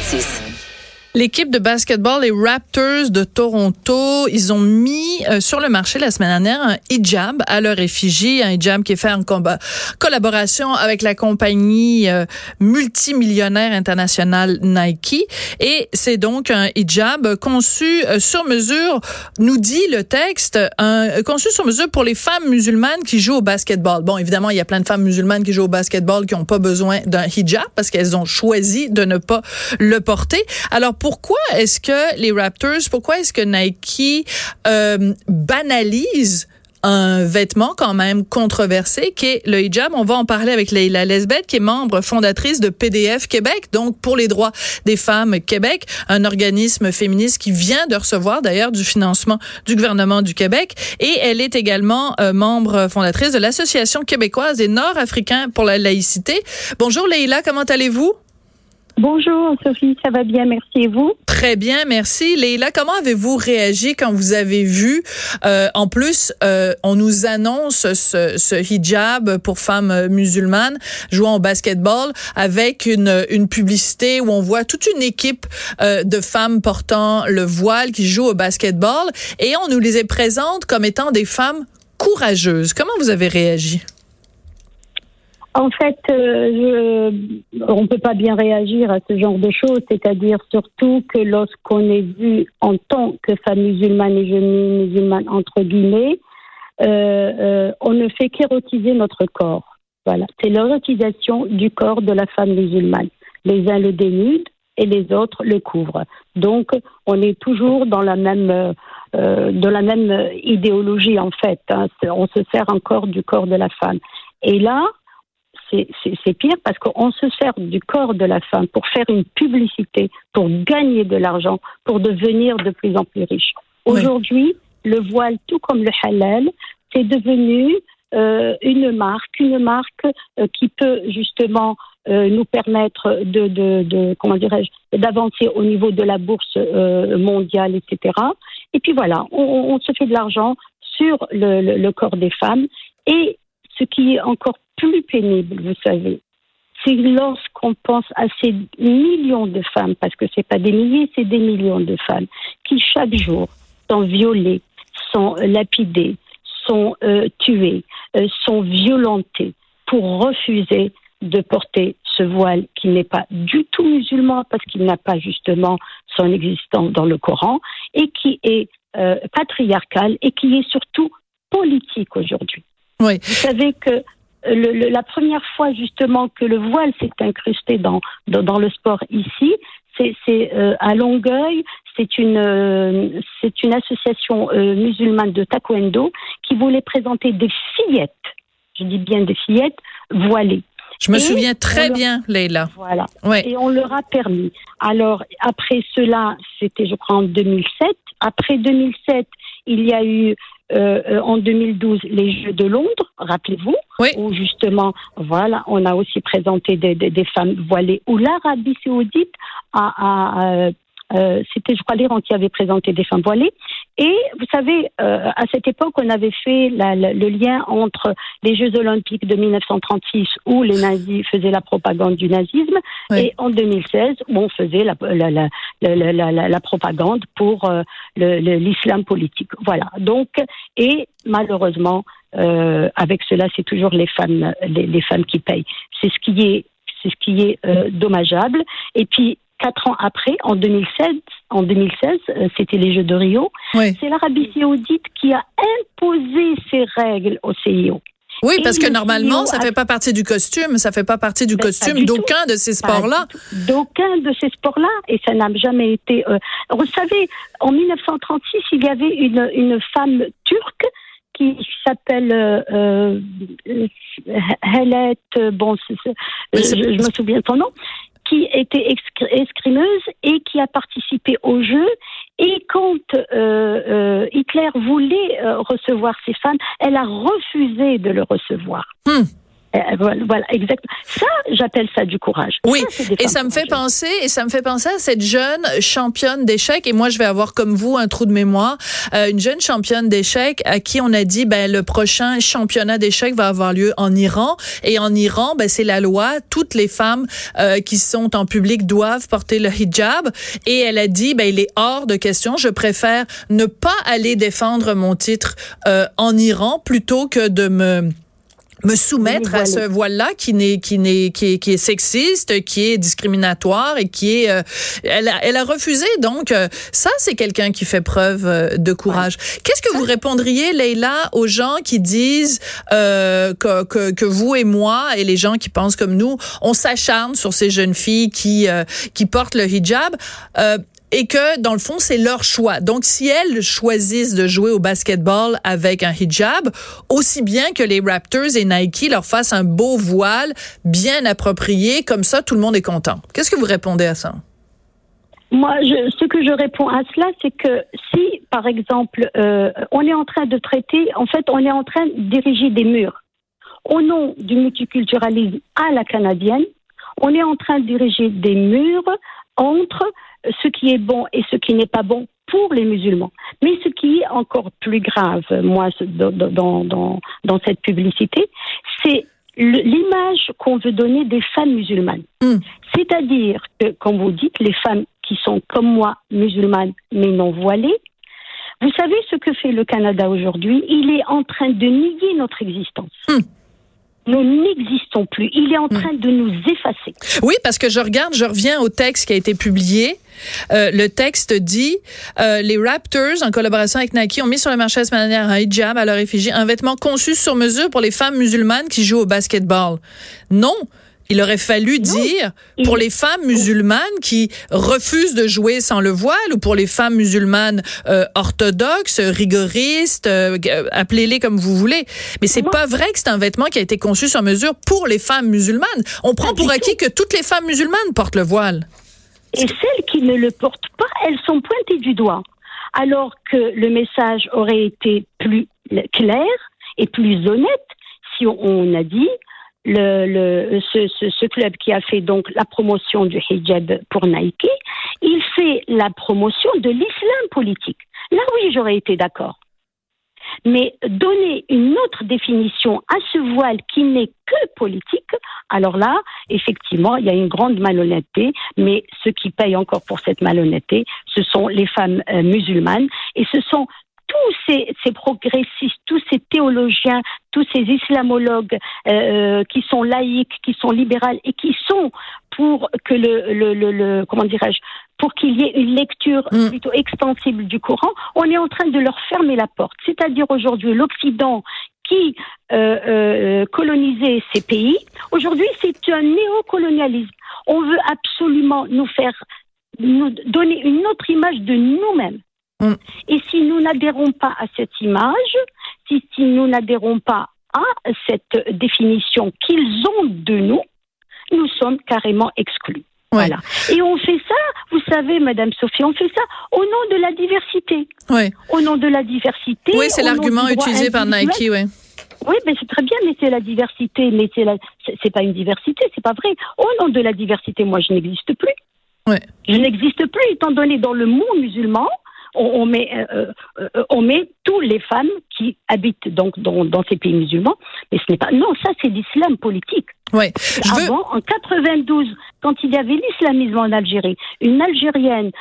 46. L'équipe de basketball, les Raptors de Toronto, ils ont mis euh, sur le marché la semaine dernière un hijab à leur effigie, un hijab qui est fait en collaboration avec la compagnie euh, multimillionnaire internationale Nike. Et c'est donc un hijab conçu euh, sur mesure, nous dit le texte, un, conçu sur mesure pour les femmes musulmanes qui jouent au basketball. Bon, évidemment, il y a plein de femmes musulmanes qui jouent au basketball qui n'ont pas besoin d'un hijab parce qu'elles ont choisi de ne pas le porter. Alors, pourquoi est-ce que les Raptors, pourquoi est-ce que Nike euh, banalise un vêtement quand même controversé qui est le hijab? On va en parler avec Leila Lesbeth qui est membre fondatrice de PDF Québec, donc pour les droits des femmes Québec, un organisme féministe qui vient de recevoir d'ailleurs du financement du gouvernement du Québec et elle est également euh, membre fondatrice de l'Association québécoise des Nord-Africains pour la laïcité. Bonjour Leila, comment allez-vous? Bonjour Sophie, ça va bien, merci vous? Très bien, merci. Leila, comment avez-vous réagi quand vous avez vu, euh, en plus, euh, on nous annonce ce, ce, hijab pour femmes musulmanes jouant au basketball avec une, une publicité où on voit toute une équipe euh, de femmes portant le voile qui jouent au basketball et on nous les présente comme étant des femmes courageuses. Comment vous avez réagi? En fait, euh, je, on ne peut pas bien réagir à ce genre de choses, c'est-à-dire surtout que lorsqu'on est vu en tant que femme musulmane et jeune musulmane, entre guillemets, euh, euh, on ne fait qu'érotiser notre corps. Voilà, c'est l'érotisation du corps de la femme musulmane. Les uns le dénudent et les autres le couvrent. Donc, on est toujours dans la même, euh, de la même idéologie en fait. Hein. On se sert encore du corps de la femme. Et là, c'est pire parce qu'on se sert du corps de la femme pour faire une publicité, pour gagner de l'argent, pour devenir de plus en plus riche. Aujourd'hui, le voile, tout comme le halal, c'est devenu euh, une marque, une marque euh, qui peut justement euh, nous permettre de, de, de comment dirais-je, d'avancer au niveau de la bourse mondiale, etc. Et puis voilà, on, on se fait de l'argent sur le, le, le corps des femmes et ce qui est encore plus pénible, vous savez, c'est lorsqu'on pense à ces millions de femmes, parce que c'est pas des milliers, c'est des millions de femmes, qui chaque jour sont violées, sont lapidées, sont euh, tuées, euh, sont violentées pour refuser de porter ce voile qui n'est pas du tout musulman parce qu'il n'a pas justement son existence dans le Coran et qui est euh, patriarcal et qui est surtout politique aujourd'hui. Oui. Vous savez que le, la première fois justement que le voile s'est incrusté dans, dans, dans, le sport ici, c'est euh, à Longueuil, c'est une, euh, c'est une association euh, musulmane de taekwondo qui voulait présenter des fillettes, je dis bien des fillettes, voilées. Je me et souviens très bien, Leila. Voilà. Ouais. Et on leur a permis. Alors, après cela, c'était, je crois, en 2007. Après 2007, il y a eu euh, en 2012 les Jeux de Londres, rappelez-vous, oui. où justement, voilà, on a aussi présenté des, des, des femmes voilées, où l'Arabie saoudite a, a, a euh, c'était, je crois, l'Iran qui avait présenté des femmes voilées. Et vous savez, euh, à cette époque, on avait fait la, la, le lien entre les Jeux olympiques de 1936, où les nazis faisaient la propagande du nazisme, oui. et en 2016, où on faisait la, la, la propagande pour euh, l'islam politique. Voilà. Donc, et malheureusement, euh, avec cela, c'est toujours les femmes, les, les, femmes qui payent. C'est ce qui est, c'est ce qui est euh, dommageable. Et puis, quatre ans après, en 2016, en 2016, euh, c'était les Jeux de Rio. Oui. C'est l'Arabie Saoudite qui a imposé ces règles au CIO. Oui, Et parce que normalement, ça ne fait pas partie du costume, ça fait pas partie du ben, costume d'aucun de ces sports-là. D'aucun de ces sports-là, et ça n'a jamais été. Euh... Vous savez, en 1936, il y avait une, une femme turque qui s'appelle euh, euh, Helette, bon, je, je, me souviens de son nom, qui était escrimeuse et qui a participé au jeu. Et quand euh, euh, Hitler voulait euh, recevoir ces femmes, elle a refusé de le recevoir. Hmm. Euh, voilà, exactement. Ça, j'appelle ça du courage. Oui, et ça me fait penser, et ça me fait penser à cette jeune championne d'échecs. Et moi, je vais avoir comme vous un trou de mémoire, euh, une jeune championne d'échecs à qui on a dit, ben le prochain championnat d'échecs va avoir lieu en Iran. Et en Iran, ben c'est la loi. Toutes les femmes euh, qui sont en public doivent porter le hijab. Et elle a dit, ben il est hors de question. Je préfère ne pas aller défendre mon titre en Iran plutôt que de me me soumettre à ce voile-là qui n'est qui n'est qui est, qui est sexiste, qui est discriminatoire et qui est euh, elle, a, elle a refusé. Donc euh, ça c'est quelqu'un qui fait preuve euh, de courage. Qu'est-ce que vous répondriez Leila aux gens qui disent que, que, que vous et moi et les gens qui pensent comme nous, on s'acharne sur ces jeunes filles qui qui portent le hijab? Et que dans le fond c'est leur choix. Donc si elles choisissent de jouer au basketball avec un hijab, aussi bien que les Raptors et Nike leur fassent un beau voile bien approprié, comme ça tout le monde est content. Qu'est-ce que vous répondez à ça? Moi, ce que je réponds à cela, c'est que si, par exemple, euh, on est en train de traiter, en fait, on est en train d'ériger des murs au nom du multiculturalisme à la canadienne, on est en train d'ériger des murs entre ce qui est bon et ce qui n'est pas bon pour les musulmans. Mais ce qui est encore plus grave, moi, dans, dans, dans cette publicité, c'est l'image qu'on veut donner des femmes musulmanes. Hmm. C'est-à-dire que, comme vous dites, les femmes qui sont comme moi musulmanes mais non voilées, vous savez ce que fait le Canada aujourd'hui? Il est en train de nier notre existence. Hmm nous n'existons plus. Il est en train de nous effacer. Oui, parce que je regarde, je reviens au texte qui a été publié. Euh, le texte dit euh, les Raptors, en collaboration avec Nike, ont mis sur le marché la semaine dernière un hijab à leur effigie, un vêtement conçu sur mesure pour les femmes musulmanes qui jouent au basketball. Non, il aurait fallu dire pour les femmes musulmanes qui refusent de jouer sans le voile ou pour les femmes musulmanes euh, orthodoxes, rigoristes, euh, appelez-les comme vous voulez. Mais c'est pas vrai que c'est un vêtement qui a été conçu sur mesure pour les femmes musulmanes. On prend pour acquis que toutes les femmes musulmanes portent le voile. Et celles qui ne le portent pas, elles sont pointées du doigt. Alors que le message aurait été plus clair et plus honnête si on a dit le, ce, ce, club qui a fait donc la promotion du hijab pour Nike, il fait la promotion de l'islam politique. Là oui, j'aurais été d'accord. Mais donner une autre définition à ce voile qui n'est que politique, alors là, effectivement, il y a une grande malhonnêteté, mais ceux qui payent encore pour cette malhonnêteté, ce sont les femmes euh, musulmanes et ce sont tous ces, ces, progressistes, tous ces théologiens, tous ces islamologues euh, euh, qui sont laïcs, qui sont libérales et qui sont pour que le, le, le, comment dirais-je, pour qu'il y ait une lecture mm. plutôt extensible du Coran, on est en train de leur fermer la porte. C'est-à-dire aujourd'hui l'Occident qui euh, euh, colonisait ces pays, aujourd'hui c'est un néocolonialisme. On veut absolument nous faire nous donner une autre image de nous-mêmes. Mm. Et si nous n'adhérons pas à cette image, si, si nous n'adhérons pas à cette définition qu'ils ont de nous, nous sommes carrément exclus. Voilà. Et on fait ça, vous savez, Madame Sophie, on fait ça au nom de la diversité. Oui. Au nom de la diversité. Oui, c'est l'argument utilisé par Nike, oui. Oui, mais c'est très bien, mais c'est la diversité, mais c'est la, c'est pas une diversité, c'est pas vrai. Au nom de la diversité, moi, je n'existe plus. Ouais. Je n'existe plus, étant donné dans le monde musulman, on, met, euh, euh, euh, on met toutes les femmes qui habitent donc dans, dans ces pays musulmans. Mais ce n'est pas. Non, ça c'est l'islam politique. Ouais. Avant, en 92, quand il y avait l'islamisme en Algérie, une Algérienne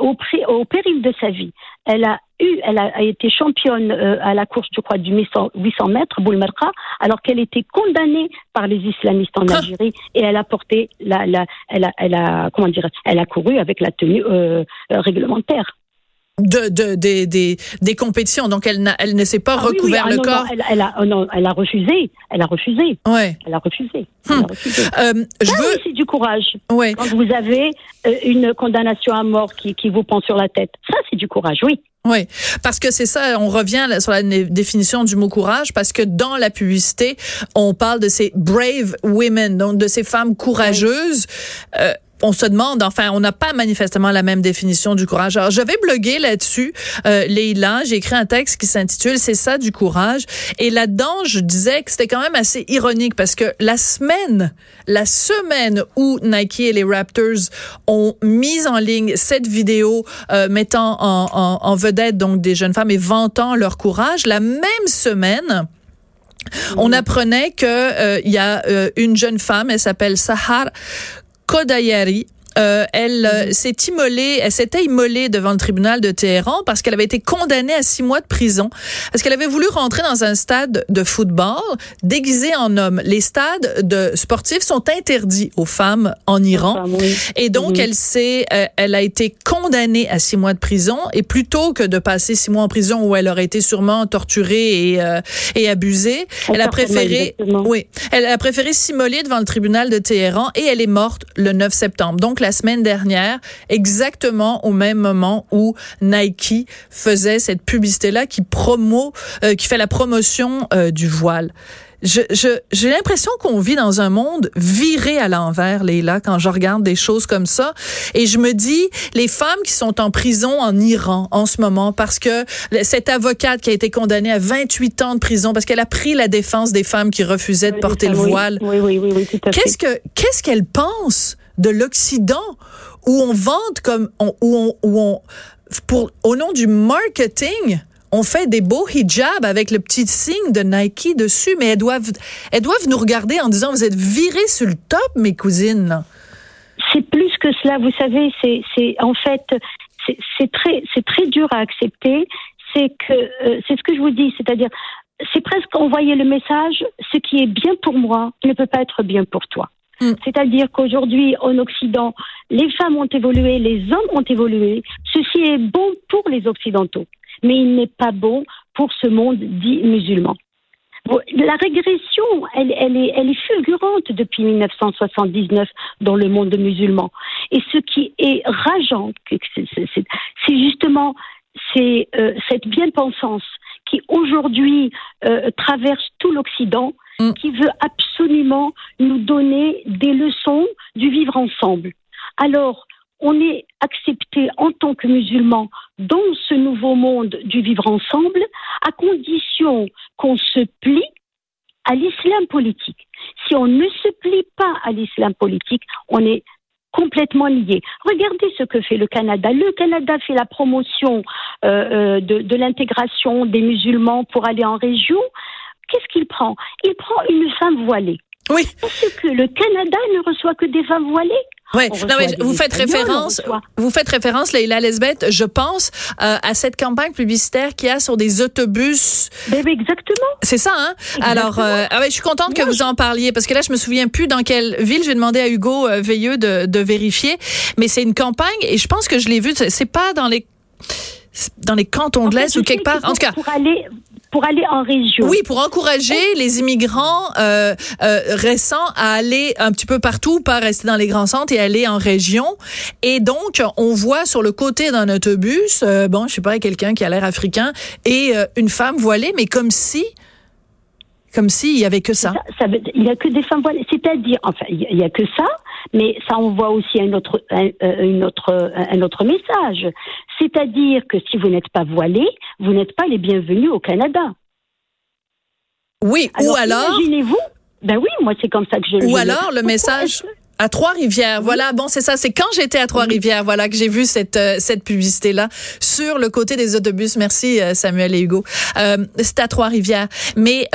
au, au, péril de sa vie, elle a eu, elle a, été championne à la course, je crois, du 800, 800 mètres, Boulmerka, alors qu'elle était condamnée par les islamistes en Algérie et elle a porté la, la elle a, elle a, comment dire, elle a couru avec la tenue réglementaire de, de, des, des, des compétitions. Donc, elle, elle ne s'est pas ah recouvert le corps. elle, elle, a, oh non, elle a refusé. Elle a refusé. Ouais. Elle a refusé. Elle a hum. refusé. Euh, je Ça, veux... c'est du courage. Ouais. Quand vous avez euh, une condamnation à mort qui, qui vous pend sur la tête, ça, c'est du courage, oui. Oui, parce que c'est ça, on revient sur la définition du mot courage, parce que dans la publicité, on parle de ces brave women, donc de ces femmes courageuses. Euh, on se demande, enfin, on n'a pas manifestement la même définition du courage. Alors, je vais bloguer là-dessus, euh, Leïla. J'ai écrit un texte qui s'intitule C'est ça du courage. Et là-dedans, je disais que c'était quand même assez ironique parce que la semaine, la semaine où Nike et les Raptors ont mis en ligne cette vidéo euh, mettant en, en, en vedette donc des jeunes femmes et vantant leur courage, la même semaine, on apprenait que euh, il y a euh, une jeune femme, elle s'appelle Sahar Kodayari, euh, elle euh, mhm. s'est immolée, elle s'était immolée devant le tribunal de Téhéran parce qu'elle avait été condamnée à six mois de prison parce qu'elle avait voulu rentrer dans un stade de football déguisé en homme. Les stades de sportifs sont interdits aux femmes en Iran et donc elle s'est, euh, elle a été condamnée à six mois de prison et plutôt que de passer six mois en prison où elle aurait été sûrement torturée et, et abusée, elle a préféré, oui, elle a préféré s'immoler devant le tribunal de Téhéran et elle est morte le 9 septembre. Donc la semaine dernière, exactement au même moment où Nike faisait cette publicité-là qui promo, euh, qui fait la promotion euh, du voile. j'ai je, l'impression qu'on vit dans un monde viré à l'envers, Leila, quand je regarde des choses comme ça. Et je me dis, les femmes qui sont en prison en Iran en ce moment, parce que cette avocate qui a été condamnée à 28 ans de prison, parce qu'elle a pris la défense des femmes qui refusaient de porter le voile. Oui, oui, oui, oui, Qu'est-ce que, qu'est-ce qu'elle pense? De l'Occident où on vante comme où on, où on pour au nom du marketing on fait des beaux hijabs avec le petit signe de Nike dessus, mais elles doivent, elles doivent nous regarder en disant, vous êtes virées sur le top, mes cousines. C'est plus que cela, vous savez, c'est, en fait, c'est, très, très dur à accepter. C'est que, euh, c'est ce que je vous dis, c'est-à-dire, c'est presque envoyer le message, ce qui est bien pour moi ne peut pas être bien pour toi. Mm. C'est-à-dire qu'aujourd'hui, en Occident, les femmes ont évolué, les hommes ont évolué. Ceci est bon pour les Occidentaux, mais il n'est pas bon pour ce monde dit musulman. La régression, elle, est, fulgurante depuis 1979 dans le monde musulman. Et ce qui est rageant, c'est justement euh, cette bien-pensance qui aujourd'hui euh, traverse tout l'Occident Mm. qui veut absolument nous donner des leçons du vivre ensemble. Alors, on est accepté en tant que musulman dans ce nouveau monde du vivre ensemble, à condition qu'on se plie à l'islam politique. Si on ne se plie pas à l'islam politique, on est complètement lié. Regardez ce que fait le Canada. Le Canada fait la promotion euh, euh, de, de l'intégration des musulmans pour aller en région qu'est-ce qu'il prend? Il prend une femme voilée. Oui. Parce que le Canada ne reçoit que des femmes voilées. Oui, non, mais vous faites référence, vous faites référence, Leila Lesbeth, je pense, euh, à cette campagne publicitaire qu'il y a sur des autobus. Ben, exactement. C'est ça, hein? Alors, euh, ah ouais, je suis contente que vous en parliez, parce que là, je me souviens plus dans quelle ville. J'ai demandé à Hugo euh, Veilleux de, de vérifier, mais c'est une campagne, et je pense que je l'ai vue, c'est pas dans les dans les cantons de l'Est ou quelque part. en tout cas, pour aller pour aller en région. Oui, pour encourager les immigrants euh, euh, récents à aller un petit peu partout, pas rester dans les grands centres et aller en région. Et donc, on voit sur le côté d'un autobus, euh, bon, je sais pas, quelqu'un qui a l'air africain et euh, une femme voilée, mais comme si comme s'il y avait que ça. ça, il y a que des femmes voilées. C'est-à-dire, enfin, il y, a que ça, mais ça envoie aussi un autre, un, une autre, un autre message. C'est-à-dire que si vous n'êtes pas voilé, vous n'êtes pas les bienvenus au Canada. Oui, ou alors. Imaginez-vous. Ben oui, moi c'est comme ça que je le. Ou alors le message. À Trois-Rivières, voilà. Bon, c'est ça. C'est quand j'étais à Trois-Rivières, voilà, que j'ai vu cette euh, cette publicité là sur le côté des autobus. Merci euh, Samuel et Hugo. Euh, c'est à Trois-Rivières, mais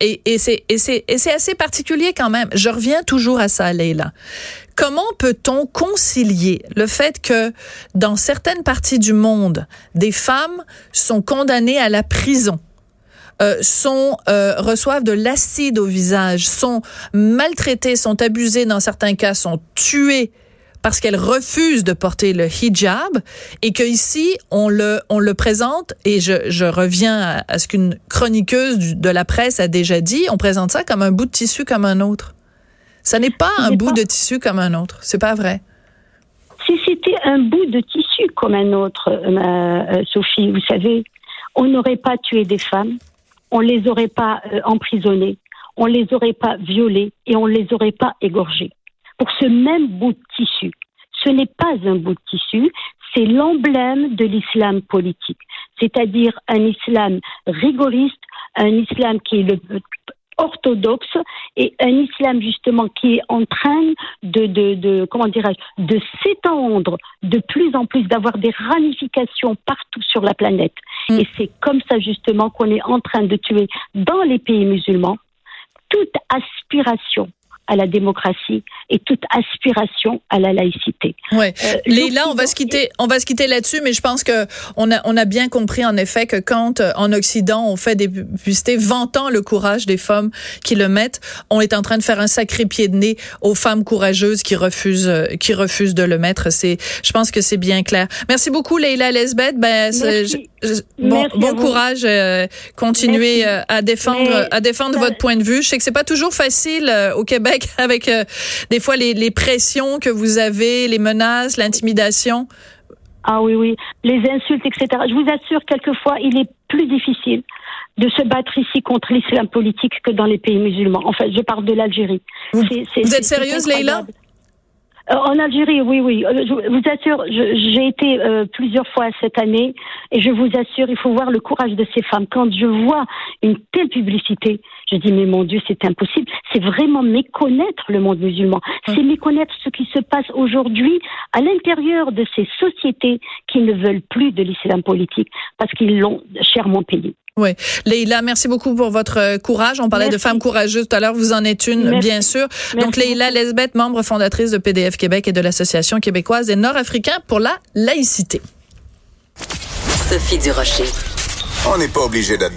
et, et c'est et c'est assez particulier quand même. Je reviens toujours à ça, Leila. Comment peut-on concilier le fait que dans certaines parties du monde, des femmes sont condamnées à la prison euh, sont euh, reçoivent de l'acide au visage, sont maltraitées, sont abusées dans certains cas, sont tuées parce qu'elles refusent de porter le hijab et que ici on le on le présente et je, je reviens à, ce qu'une chroniqueuse de la presse a déjà dit, on présente ça comme un bout de tissu comme un autre. Ça n'est pas un bout de tissu comme un autre, c'est pas vrai. Si c'était un bout de tissu comme un autre, euh, Sophie, vous savez, on n'aurait pas tué des femmes, on les aurait pas euh, emprisonnés, on les aurait pas violés et on les aurait pas égorgés pour ce même bout de tissu. ce n'est pas un bout de tissu, c'est l'emblème de l'islam politique, c'est-à-dire un islam rigoriste, un islam qui est le orthodoxe et un islam justement qui est en train de, de, de comment dirais-je, de s'étendre de plus en plus, d'avoir des ramifications partout sur la planète. Mm. Et c'est comme ça justement qu'on est en train de tuer dans les pays musulmans toute aspiration à la démocratie et toute aspiration à la laïcité. Ouais. Euh, Léla, on va se quitter, on va se quitter là-dessus, mais je pense que on a, on a bien compris en effet que quand euh, en Occident on fait des publicités vantant le courage des femmes qui le mettent, on est en train de faire un sacré pied de nez aux femmes courageuses qui refusent, euh, qui refusent de le mettre. C'est, je pense que c'est bien clair. Merci beaucoup, Leila Lesbeth. Ben, bon, bon courage, euh, continuez à défendre, à défendre votre point de vue. Je sais que c'est pas toujours facile au Québec avec euh, des fois les, les pressions que vous avez, les menaces, l'intimidation? Ah oui, oui, les insultes, etc. Je vous assure, quelquefois, il est plus difficile de se battre ici contre l'islam politique que dans les pays musulmans. En fait, je parle de l'Algérie. Vous, vous êtes sérieuse, Leïla? En Algérie, oui, oui. Euh, je vous assure, j'ai été euh, plusieurs fois cette année et je vous assure, il faut voir le courage de ces femmes. Quand je vois une telle publicité, je dis mais mon Dieu, c'est impossible. C'est vraiment méconnaître le monde musulman. C'est méconnaître ce qui se passe aujourd'hui à l'intérieur de ces sociétés qui ne veulent plus de l'islam politique parce qu'ils l'ont chèrement payé. Oui. Leïla, merci beaucoup pour votre euh, courage. On parlait de femmes courageuses tout à l'heure. Vous en êtes une, bien sûr. Donc, Leïla Lesbeth, membre fondatrice de PDF Québec et de l'Association québécoise des Nord-Africains pour la laïcité. Sophie Durocher. On n'est pas obligé d'être d'accord.